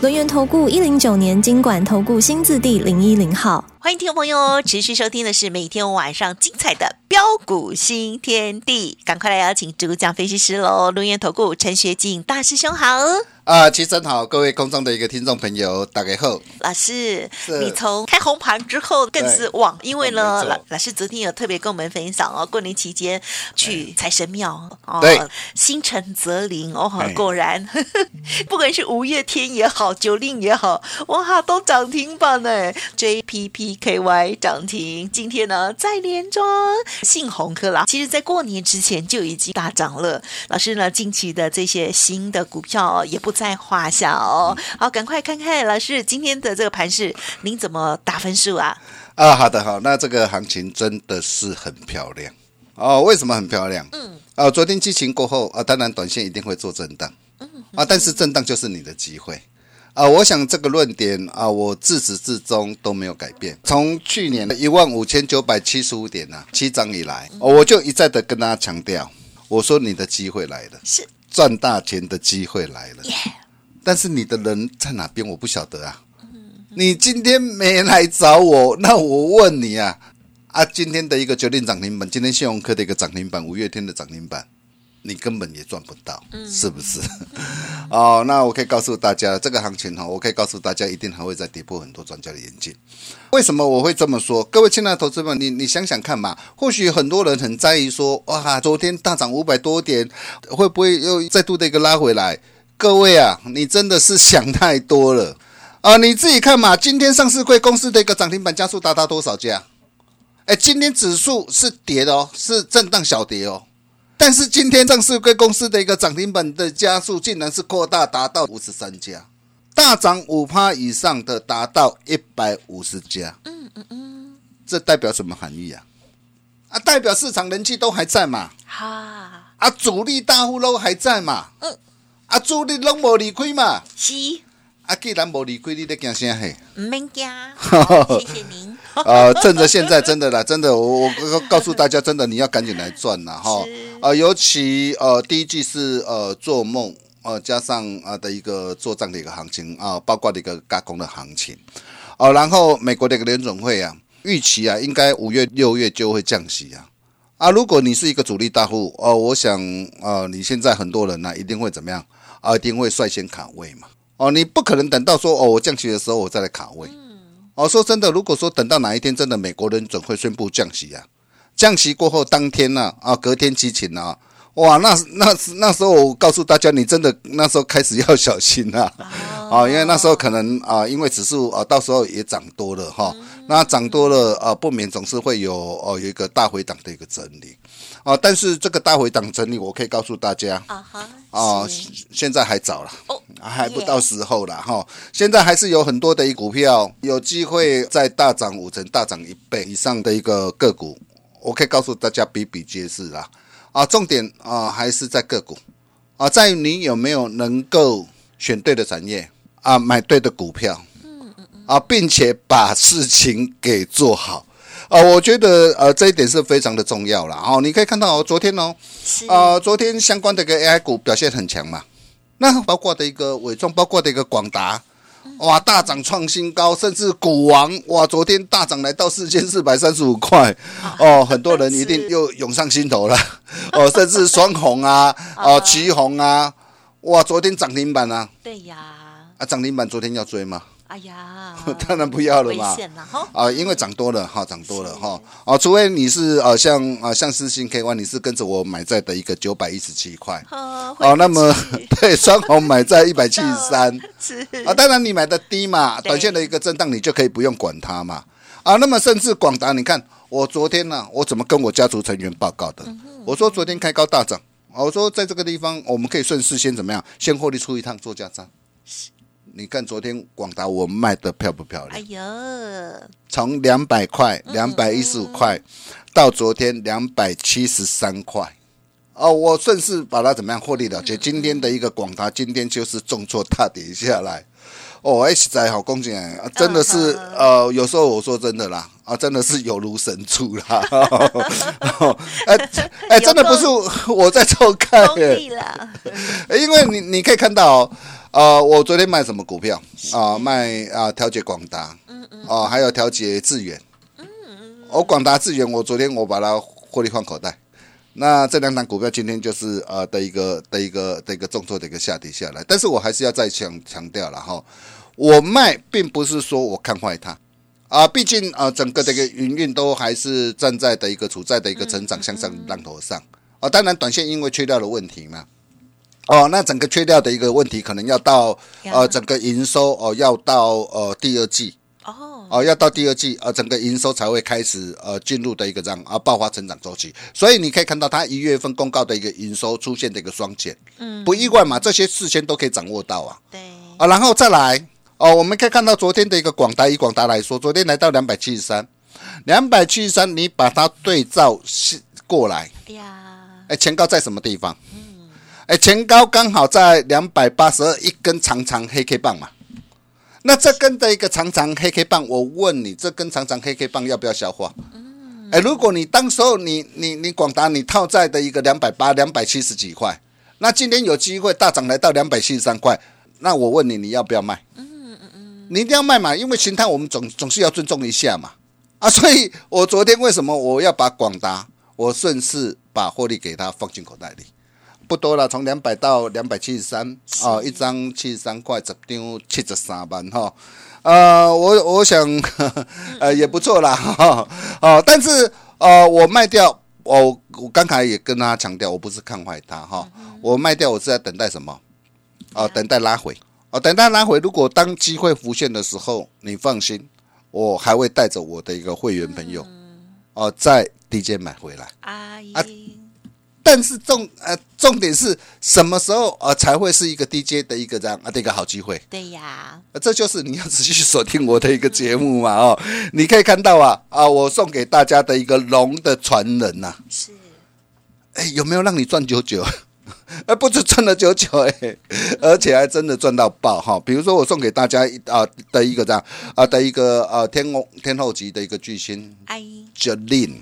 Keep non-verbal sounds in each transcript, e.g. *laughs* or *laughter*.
轮源投顾一零九年经管投顾新字第零一零号，欢迎听众朋友哦持续收听的是每天晚上精彩的标股新天地，赶快来邀请主讲分析师喽！轮源投顾陈学进大师兄好。啊，齐真好，各位空中的一个听众朋友，大家好。老师，你从开红盘之后更是旺，因为呢，老老师昨天有特别跟我们分享哦，过年期间去财神庙哦，对，心诚则灵哦哎，果然，*laughs* 不管是五月天也好，九令也好，哇，都涨停板呢，JPPKY 涨停，今天呢再连庄，信鸿科啦，其实在过年之前就已经大涨了。老师呢，近期的这些新的股票也不在话下哦。好，赶快看看老师今天的这个盘势，您怎么打分数啊？啊，好的，好，那这个行情真的是很漂亮哦。为什么很漂亮？嗯，啊，昨天激情过后啊，当然短线一定会做震荡，嗯啊，但是震荡就是你的机会。啊，我想这个论点啊，我自始至终都没有改变。从去年的一万五千九百七十五点呢、七涨以来、哦我就一再的跟大家强调，我说你的机会来了，是赚大钱的机会来了。耶，但是你的人在哪边，我不晓得啊。你今天没来找我，那我问你啊，啊，今天的一个决定涨停板，今天信用科的一个涨停板，五月天的涨停板，你根本也赚不到，是不是？*laughs* 哦，那我可以告诉大家，这个行情哈，我可以告诉大家，一定还会再跌破很多专家的眼镜。为什么我会这么说？各位亲爱的投资们，你你想想看嘛，或许很多人很在意说，哇，昨天大涨五百多点，会不会又再度的一个拉回来？各位啊，你真的是想太多了啊！你自己看嘛，今天上市贵公司的一个涨停板加速达到多少家？哎，今天指数是跌的哦，是震荡小跌哦。但是今天上市贵公司的一个涨停板的加速竟然是扩大达到五十三家，大涨五趴以上的达到一百五十家。嗯嗯嗯，这代表什么含义啊？啊，代表市场人气都还在嘛？哈，啊，主力大户都还在嘛？嗯，啊，主力拢无离开嘛？是啊，既然无离开，你在惊啥嘿？唔免惊，*laughs* 谢谢您。啊，*laughs* 趁着现在真的啦，真的，我我我告诉大家，真的你要赶紧来赚啦哈是！啊，尤其呃第一季是呃做梦呃加上啊的一个做账的一个行情啊，包括的一个加工的行情哦、然后美国的一个联总会啊，预期啊应该五月六月就会降息啊。啊，如果你是一个主力大户哦，我想呃你现在很多人呢、一定会怎么样啊？一定会率先卡位嘛。哦，你不可能等到说哦我降息的时候我再来卡位。哦，说真的，如果说等到哪一天真的美国人准会宣布降息啊，降息过后当天呢啊隔天激情啊，哇，那那那时候我告诉大家，你真的那时候开始要小心啊，啊，因为那时候可能啊，因为指数啊到时候也涨多了哈，那涨多了啊，不免总是会有哦有一个大回档的一个整理啊，但是这个大回档整理，我可以告诉大家啊哈，啊，现在还早了。哦，还不到时候了哈。现在还是有很多的一股票有机会再大涨五成、大涨一倍以上的一个个股，我可以告诉大家比比皆是啦。啊，重点啊还是在个股啊，在于你有没有能够选对的产业啊，买对的股票嗯嗯，啊，并且把事情给做好。啊，我觉得呃这一点是非常的重要了。哦，你可以看到哦，昨天哦，是。啊，昨天相关的一个 AI 股表现很强嘛，那包括的一个伟创，包括的一个广达，哇，大涨创新高，甚至股王，哇，昨天大涨来到四千四百三十五块，哦，很多人一定又涌上心头了，哦，甚至双红啊，*laughs* 哦，旗红啊，哇，昨天涨停板啊，对呀，啊，涨停板昨天要追吗？哎呀，*laughs* 当然不要了危嘛。险了哈，啊，因为涨多了哈，涨多了哈，啊，除非你是呃像啊像四星 K Y，你是跟着我买在的一个九百一十七块，哦哦，那么 *laughs* 对双红买在一百七十三。*laughs* 是。啊，当然你买的低嘛，短线的一个震荡你就可以不用管它嘛，啊，那么甚至广达，你看我昨天呢、我怎么跟我家族成员报告的？我说昨天开高大涨，啊我说在这个地方我们可以顺势先怎么样，先获利出一趟做价差。你看昨天广达我卖的漂不漂亮哎亮？呦，从两百块、两百一十五块到昨天两百七十三块。哦，我顺势把它怎么样获利了结。今天的一个广达，今天就是重挫大跌下来。哦，哎，实在好恭喜啊！真的是嗯呃，有时候我说真的啦，啊，真的是有如神助啦。*laughs* 哎 *laughs* 哎，真的不是我在偷看功耶，力了，*laughs* 因为你你可以看到、哦，呃，我昨天卖什么股票啊、卖啊调节广达，哦、还有调节智远，嗯嗯我广达智远，我昨天我把它获利放口袋。那这两档股票今天就是呃的一个的一个的一个重挫的一个下跌下来，但是我还是要再强强调了哈，我卖并不是说我看坏它。啊，毕竟呃整个的一个营运都还是站在的一个处在的一个成长向上浪头上。啊，当然短线因为缺料的问题嘛。哦，那整个缺料的一个问题，可能要到呃整个营收哦，要到呃第二季哦，哦，要到第二季呃整个营收才会开始呃进入的一个这样啊爆发成长周期。所以你可以看到它一月份公告的一个营收出现的一个双减，嗯，不意外嘛，这些事先都可以掌握到啊。对，啊，然后再来哦，我们可以看到昨天的一个广达，以广达来说，昨天来到两百七十三，两百七十三，你把它对照是过来，哎呀，哎，前高在什么地方？哎，前高刚好在两百八十二，一根长长黑 K 棒嘛。那这根的一个长长黑 K 棒，我问你，这根长长黑 K 棒要不要消化？哎，如果你当时候你你你广达你套在的一个两百八、两百七十几块，那今天有机会大涨来到两百七十三块，那我问你，你要不要卖？你一定要卖嘛，因为形态我们总总是要尊重一下嘛。啊，所以我昨天为什么我要把广达，我顺势把获利给它放进口袋里，不多了，从两百到两百七十三啊，一张七十三块，十张七十三万哈。呃，我我想 *laughs* 呃也不错啦 *laughs* 哈。哦，但是呃我卖掉，我我刚才也跟大家强调，我不是看坏它哈，我卖掉我是在等待什么？哦，等待拉回。哦，等待拉回，如果当机会浮现的时候，你放心，我还会带着我的一个会员朋友，哦，在低阶买回来。阿姨啊，但是重呃重点是什么时候呃才会是一个 DJ 的一个这样啊的一个好机会？对呀，呃这就是你要仔细锁定我的一个节目嘛哦，你可以看到啊啊，我送给大家的一个龙的传人呐、是，哎，有没有让你赚九九？而 *laughs* 不止赚了九九哎，而且还真的赚到爆哈！比如说我送给大家一啊的一个这样啊的一个呃天后天后级的一个巨星阿姨。Jolin，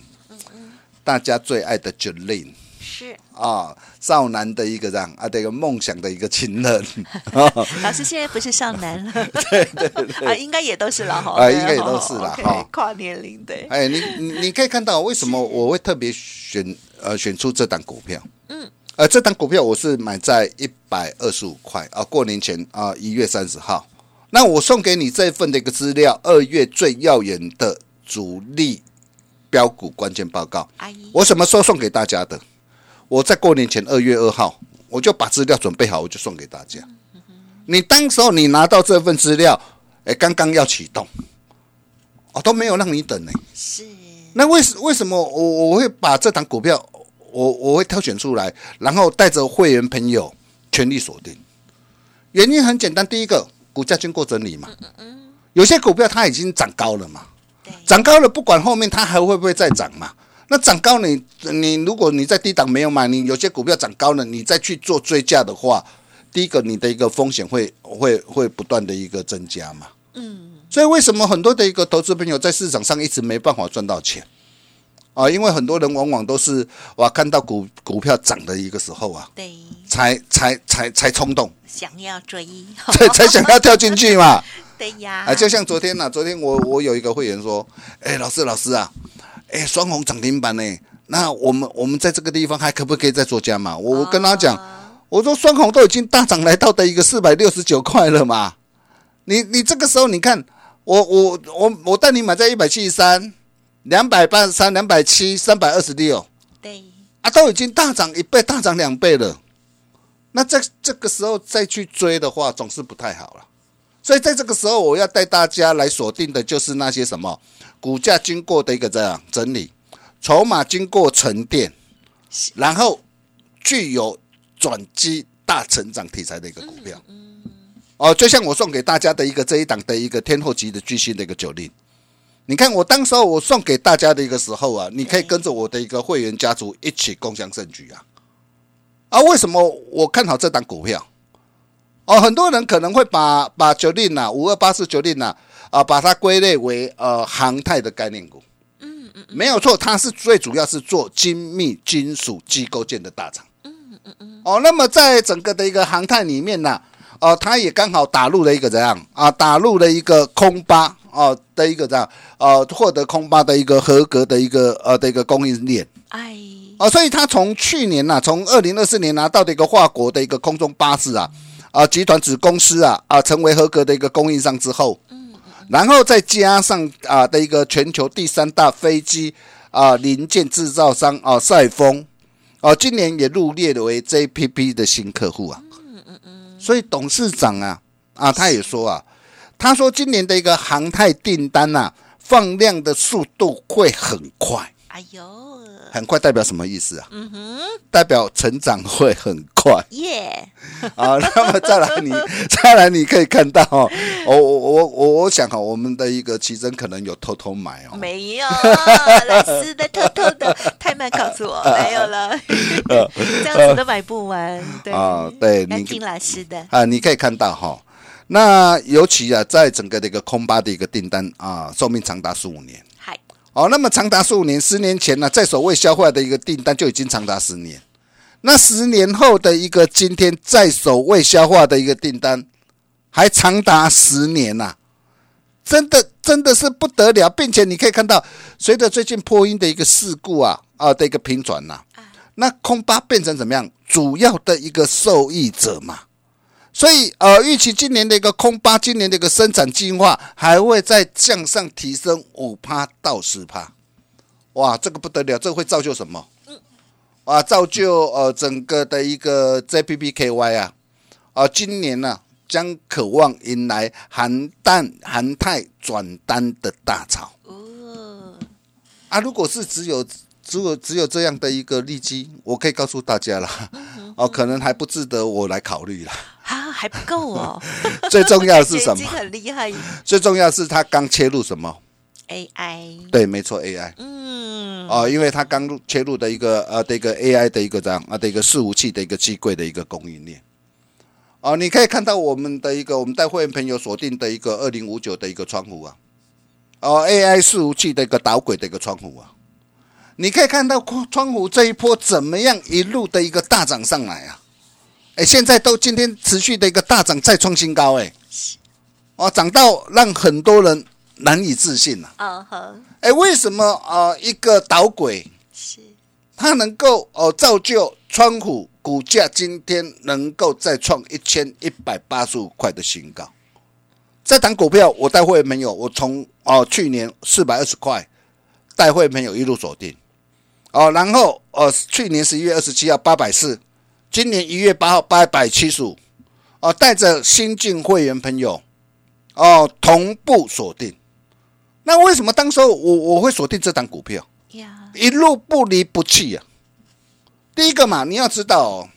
大家最爱的 Jolin 是，啊，少男的一个这样啊的一个梦想的一个情人。*laughs* 老师现在不是少男了，*laughs* 对对对，*laughs* 啊，应该也都是了哈，啊应该也都是啦哦，OK，哈。跨年龄对，哎，你你你可以看到为什么我会特别选呃选出这档股票？嗯，呃，这档股票我是买在一百二十五块啊，过年前啊，一月三十号。那我送给你这份的一个资料，二月最耀眼的主力标股关键报告，阿姨。我什么时候送给大家的？我在过年前二月二号，我就把资料准备好，我就送给大家。你当时候你拿到这份资料，哎，刚刚要启动，哦，都没有让你等呢。是，那为什为什么我我会把这档股票我我会挑选出来，然后带着会员朋友全力锁定？原因很简单，第一个股价经过整理嘛，有些股票它已经涨高了嘛，对，涨高了不管后面它还会不会再涨嘛？那涨高你你如果你在低档没有买，你有些股票涨高了，你再去做追价的话，第一个你的一个风险会会会不断的一个增加嘛。嗯，所以为什么很多的一个投资朋友在市场上一直没办法赚到钱啊？因为很多人往往都是哇看到股股票涨的一个时候啊，对，才才才才冲动，想要追，才才想要跳进去嘛。*laughs* 对呀，啊，就像昨天呐、昨天我我有一个会员说，哎，老师老师啊，哎，双红涨停板呢，那我们我们在这个地方还可不可以再做加码？我我跟他讲，啊我说双红都已经大涨来到的一个四百六十九块了嘛，你你这个时候你看，我我我我带你买在一百七十三、两百八十三、两百七、三百二十六对，啊，都已经大涨一倍、大涨两倍了。那在这个时候再去追的话，总是不太好了。所以在这个时候，我要带大家来锁定的就是那些什么股价经过的一个这样整理，筹码经过沉淀，然后具有转机大成长题材的一个股票。哦，就像我送给大家的一个这一档的一个天后级的巨星的一个酒令。你看，我当时候我送给大家的一个时候啊，你可以跟着我的一个会员家族一起共享盛举啊。啊，为什么我看好这档股票？哦，很多人可能会把把九令呐，五二八四九令呐，啊，把它归类为呃航太的概念股。嗯嗯，没有错，它是最主要是做精密金属机构件的大厂。嗯嗯嗯。哦，那么在整个的一个航太里面呢，哦，它也刚好打入了一个怎样啊？打入了一个空巴。哦的一个这样，呃，获得空巴的一个合格的一个呃的一个供应链，哎，哦，所以他从去年呐，从二零二四年拿到的一个华国的一个空中巴士啊，啊，集团子公司啊，啊，成为合格的一个供应商之后，嗯，然后再加上啊的一个全球第三大飞机啊零件制造商啊赛峰，哦，今年也入列为 JPP 的新客户啊，嗯嗯嗯，所以董事长啊啊他也说啊。他说：“今年的一个航太订单呐，放量的速度会很快。哎呦，很快代表什么意思啊？嗯哼，代表成长会很快。耶，啊，*laughs* 那么再来你 *laughs* 再来你可以看到哦，我我我我想哈，我们的一个奇珍可能有偷偷买哦，没有，老师的偷偷的，太慢告诉我没有了，*laughs* 这样子都买不完。对啊，对，你听老师的啊，你可以看到哈。”那尤其啊，在整个的一个空巴的一个订单啊，寿命长达十五年。嗨，哦，那么长达十五年，十年前呢，在所未消化的一个订单就已经长达十年。那十年后的一个今天，在所未消化的一个订单，还长达十年呐！真的，真的是不得了，并且你可以看到，随着最近破音的一个事故啊啊的一个频转呐，那空巴变成怎么样？主要的一个受益者嘛。所以，呃，预期今年的一个空巴，今年的一个生产计划还会再向上提升五趴到十趴，哇，这个不得了，这个会造就什么？嗯，啊，造就呃整个的一个 JPPKY 啊，啊，今年呢将渴望迎来韩淡韩泰转单的大潮。哦，啊，如果是只有只有只有这样的一个利基，我可以告诉大家了，哦，可能还不值得我来考虑了。啊，还不够哦！*laughs* 最重要的是什么？已经很厉害。最重要是他刚切入什么？AI。对，没错，AI。嗯。哦，因为他刚切入的一个呃的一个 AI 的一个这样啊的一个伺服器的一个机柜的一个供应链。哦，你可以看到我们的一个我们带会员朋友锁定的一个二零五九的一个窗户啊。哦，AI 伺服器的一个导轨的一个窗户啊。你可以看到窗户这一波怎么样一路的一个大涨上来啊？哎，现在都今天持续的一个大涨，再创新高，哎，哦，涨到让很多人难以置信呐。嗯哼，哎，为什么啊？一个导轨是它能够哦造就川股股价今天能够再创一千一百八十五块的新高？这档股票我带会没有？我从哦去年四百二十块带会没有一路锁定，哦，然后呃去年十一月二十七号八百四。今年一月八号八百七十五，哦，带着新进会员朋友，哦，同步锁定。那为什么当时候我我会锁定这档股票？一路不离不弃呀。第一个嘛，你要知道哦。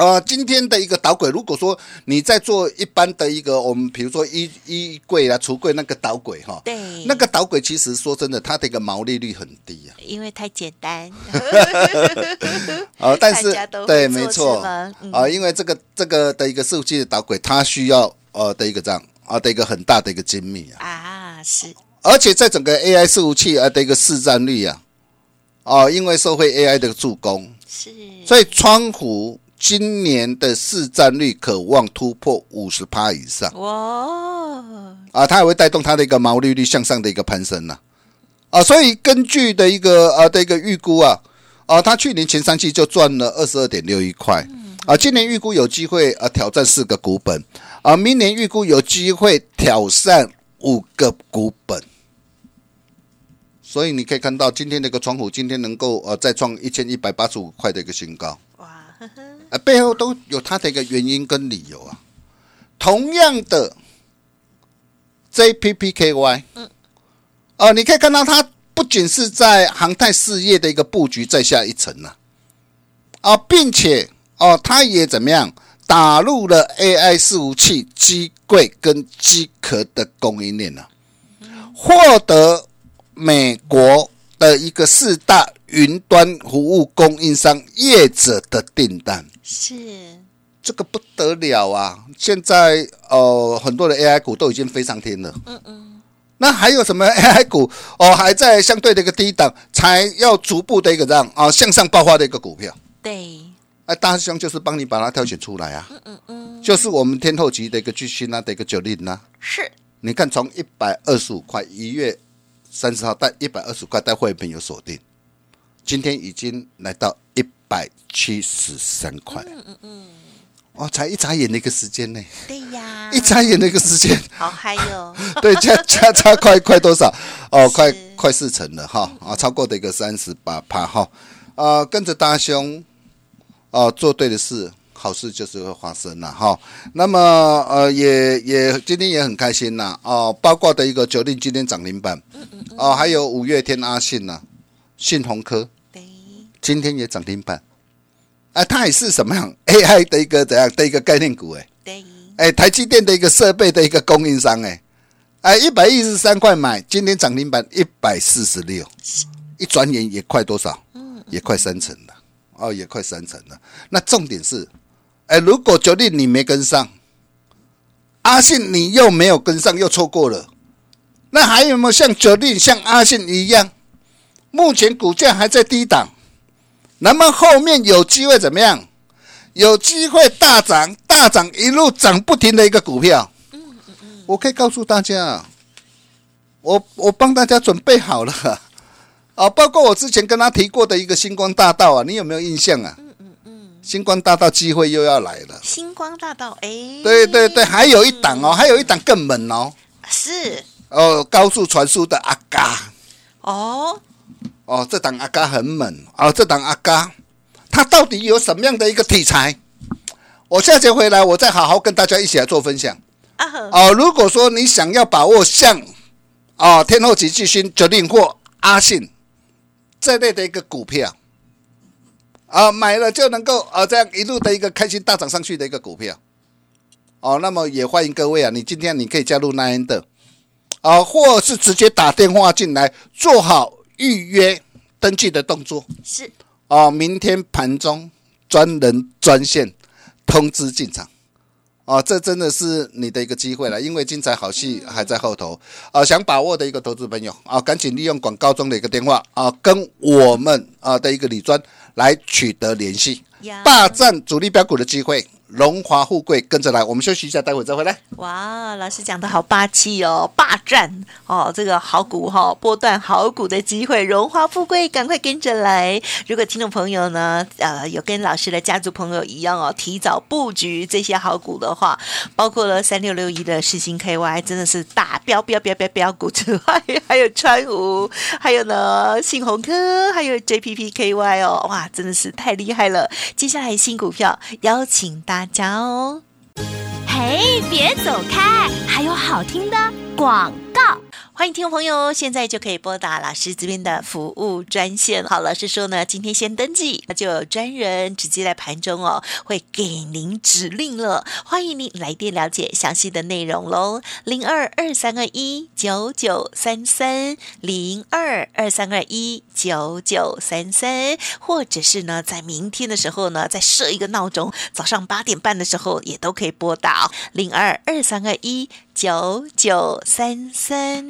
呃，今天的一个导轨，如果说你在做一般的一个，我们比如说衣衣柜啊、橱柜那个导轨哈，对，那个导轨其实说真的，它的一个毛利率很低啊，因为太简单。啊，*laughs* 但是对，没错。啊，因为这个这个的一个设计的导轨，它需要呃的一个这样啊的一个很大的一个精密啊。啊是，而且在整个 AI 伺服器啊的一个市占率啊，哦，因为社会 AI 的助攻。是，所以窗户。今年的市占率渴望突破五十趴以上哇！啊，它也会带动它的一个毛利率向上的一个攀升呐！啊，所以根据的一个呃的一个预估啊，啊，它去年前三季就赚了二十二点六一块，啊，今年预估有机会啊挑战四个股本，啊，明年预估有机会挑战五个股本，所以你可以看到今天的一个窗户，今天能够呃再创一千一百八十五块的一个新高。啊，背后都有它的一个原因跟理由啊。同样的，JPPKY，嗯，哦，你可以看到它不仅是在航太事业的一个布局再下一层呢，啊，并且哦，它也怎么样打入了 AI 伺服器机柜跟机壳的供应链呢，获得美国的一个四大云端服务供应商业者的订单。是这个不得了啊！现在呃，很多的 AI 股都已经飞上天了。嗯嗯。那还有什么 AI 股哦，还在相对的一个低档，才要逐步的一个让啊向上爆发的一个股票。对，哎，大师兄就是帮你把它挑选出来啊。嗯嗯嗯。就是我们天后级的一个巨星啊的一个九令啊。是。你看，从一百二十五块一月三十号到一百二十块带会员有锁定，今天已经来到一百七十三块。嗯嗯嗯。哦，才一眨眼的一个时间呢。对呀，一眨眼的一个时间，好嗨哟。*laughs* 对，加加差快快多少？*laughs* 哦，快快四成了哈，啊，超过的一个三十八趴哈。啊，跟着大兄，哦，做对的事，好事就是会发生了哈。那么，呃，也也今天也很开心呐，哦，包括的一个九令今天涨停板，哦，还有五月天阿信呐，信鸿科，对，今天也涨停板。啊，它也是什么样？*laughs* AI 的一个怎样？的一个概念股？哎，对，哎，台积电的一个设备的一个供应商，哎，哎，一百一十三块买，今天涨停板一百四十六，一转眼也快多少？嗯，也快三成了，哦，也快三成了。那重点是，哎，如果九令你没跟上，阿信你又没有跟上，又错过了，那还有没有像九令像阿信一样，目前股价还在低档？那么后面有机会怎么样？有机会大涨，大涨一路涨不停的一个股票。嗯嗯嗯，我可以告诉大家，我我帮大家准备好了 *laughs* 啊，包括我之前跟他提过的一个星光大道啊，你有没有印象啊？嗯嗯嗯，星光大道机会又要来了。星光大道，哎，对对对，还有一档哦，还有一档更猛哦。是哦，高速传输的阿嘎。哦。哦，这档阿嘎很猛哦，这档阿嘎，它到底有什么样的一个题材？我下节回来，我再好好跟大家一起来做分享。哦，如果说你想要把握像啊天后级巨星决定或阿信这类的一个股票，啊买了就能够啊这样一路的一个开心大涨上去的一个股票，哦，那么也欢迎各位啊，你今天你可以加入奈恩的啊，或是直接打电话进来做好。预约登记的动作。是。哦，明天盘中专人专线通知进场。哦，这真的是你的一个机会了，因为精彩好戏还在后头。啊！想把握的一个投资朋友啊，赶紧利用广告中的一个电话啊，跟我们啊的一个李专来取得联系，霸占主力标股的机会。荣华富贵跟着来，我们休息一下，待会再回来。哇，老师讲的好霸气哦，霸占哦，这个好股哈，波段好股的机会，荣华富贵赶快跟着来。如果听众朋友呢，呃，有跟老师的家族朋友一样哦，提早布局这些好股的话，包括了三六六一的世星 KY，真的是大标标标标标股之外，还有川股，还有呢信鸿科，还有 JPPKY 哦，哇，真的是太厉害了。接下来新股票邀请大。大家哦，嘿，别走开，还有好听的广告。欢迎听众朋友，现在就可以拨打老师这边的服务专线。好，老师说呢，今天先登记，那就有专人直接在盘中哦，会给您指令了。欢迎您来电了解详细的内容喽，零二二三二一九九三三零二二三二一九九三三，或者是呢，在明天的时候呢，再设一个闹钟，早上八点半的时候也都可以拨打零二二三二一九九三三。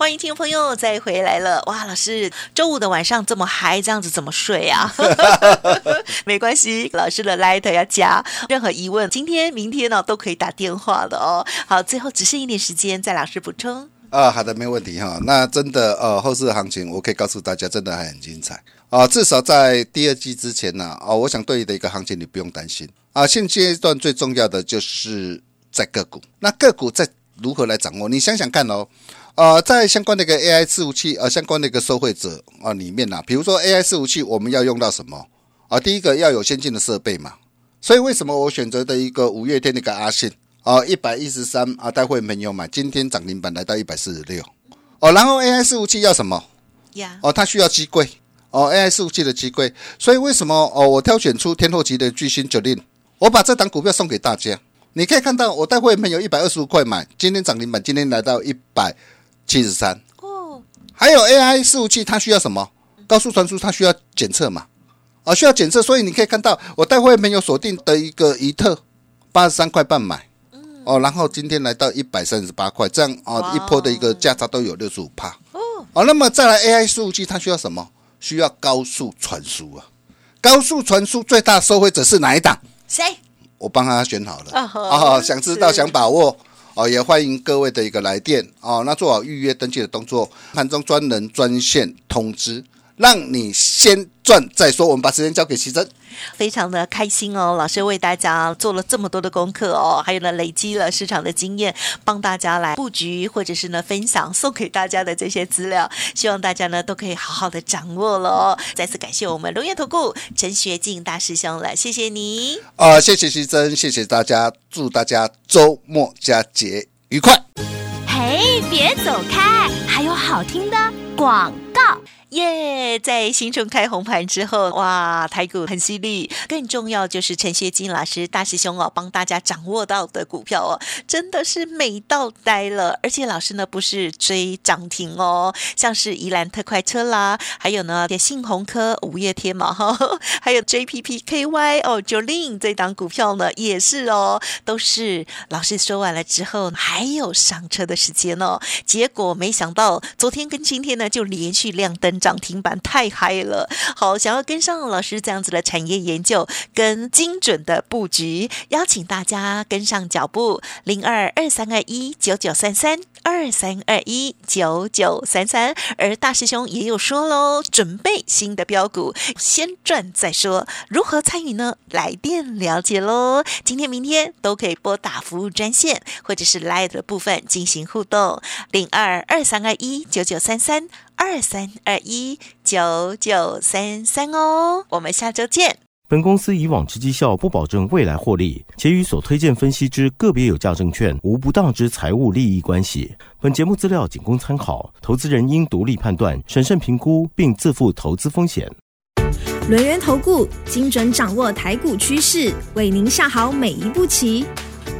欢迎听众朋友再回来了哇！老师，周五的晚上这么嗨，这样子怎么睡啊？*laughs* 没关系，老师的 light 要加，任何疑问，今天、明天呢都可以打电话的哦。好，最后只剩一点时间，再老师补充。啊，好的，没问题哈。那真的呃，后市行情，我可以告诉大家，真的还很精彩啊。至少在第二季之前呢，哦，我想对你的一个行情你不用担心啊，现阶段最重要的就是在个股。那个股在如何来掌握？你想想看哦，呃，在相关的一个 AI 伺服器，呃，相关的一个受惠者啊里面呐，比如说 AI 伺服器，我们要用到什么啊？第一个要有先进的设备嘛。所以为什么我选择的一个五月天的一个阿信啊，一百一十三啊，待会没有买，今天涨停板来到一百四十六哦。然后 AI 伺服器要什么呀？哦，它需要机柜哦，AI 伺服器的机柜。所以为什么哦，我挑选出天后级的巨星九令，我把这档股票送给大家。你可以看到，我待会没有一百二十五块买，今天涨停板，今天来到一百七十三哦。还有 AI 伺服器，它需要什么？高速传输，它需要检测嘛？啊，需要检测，所以你可以看到，我待会没有锁定的一个一特，八十三块半买，哦，然后今天来到一百三十八块，这样啊，一波的一个价差都有六十五帕，哦，哦，那么再来 AI 数据，它需要什么？需要高速传输啊，高速传输最大受惠者是哪一档？谁？我帮他选好了，啊，想知道想把握，哦，也欢迎各位的一个来电，哦，那做好预约登记的动作，盘中专人专线通知。让你先赚再说，我们把时间交给奇珍，非常的开心哦。老师为大家做了这么多的功课哦，还有呢累积了市场的经验，帮大家来布局或者是呢分享送给大家的这些资料，希望大家呢都可以好好的掌握了哦。再次感谢我们龙岩投顾陈学进大师兄了，谢谢你啊，谢谢徐真，谢谢大家，祝大家周末佳节愉快。嘿，别走开，还有好听的广告。耶！在新春开红盘之后，哇，台股很犀利。更重要就是陈学金老师大师兄哦，帮大家掌握到的股票哦，真的是美到呆了。而且老师呢不是追涨停哦，像是宜兰特快车啦，还有呢信鸿科、五月天嘛哈，*laughs* 还有 JPPKY 哦，，Jolin 这档股票呢也是哦，都是老师说完了之后还有上车的时间哦。结果没想到昨天跟今天呢就连续亮灯。涨停板太嗨了，好，想要跟上老师这样子的产业研究跟精准的布局，邀请大家跟上脚步，零二二三二一九九三三二三二一九九三三。而大师兄也有说喽，准备新的标股，先赚再说。如何参与呢？来电了解喽。今天、明天都可以拨打服务专线，或者是 Live 的部分进行互动，零二二三二一九九三三。二三二一九九三三哦，我们下周见。本公司以往之绩效不保证未来获利，且与所推荐分析之个别有价证券无不当之财务利益关系。本节目资料仅供参考，投资人应独立判断、审慎评估，并自负投资风险。轮源投顾精准掌握台股趋势，为您下好每一步棋。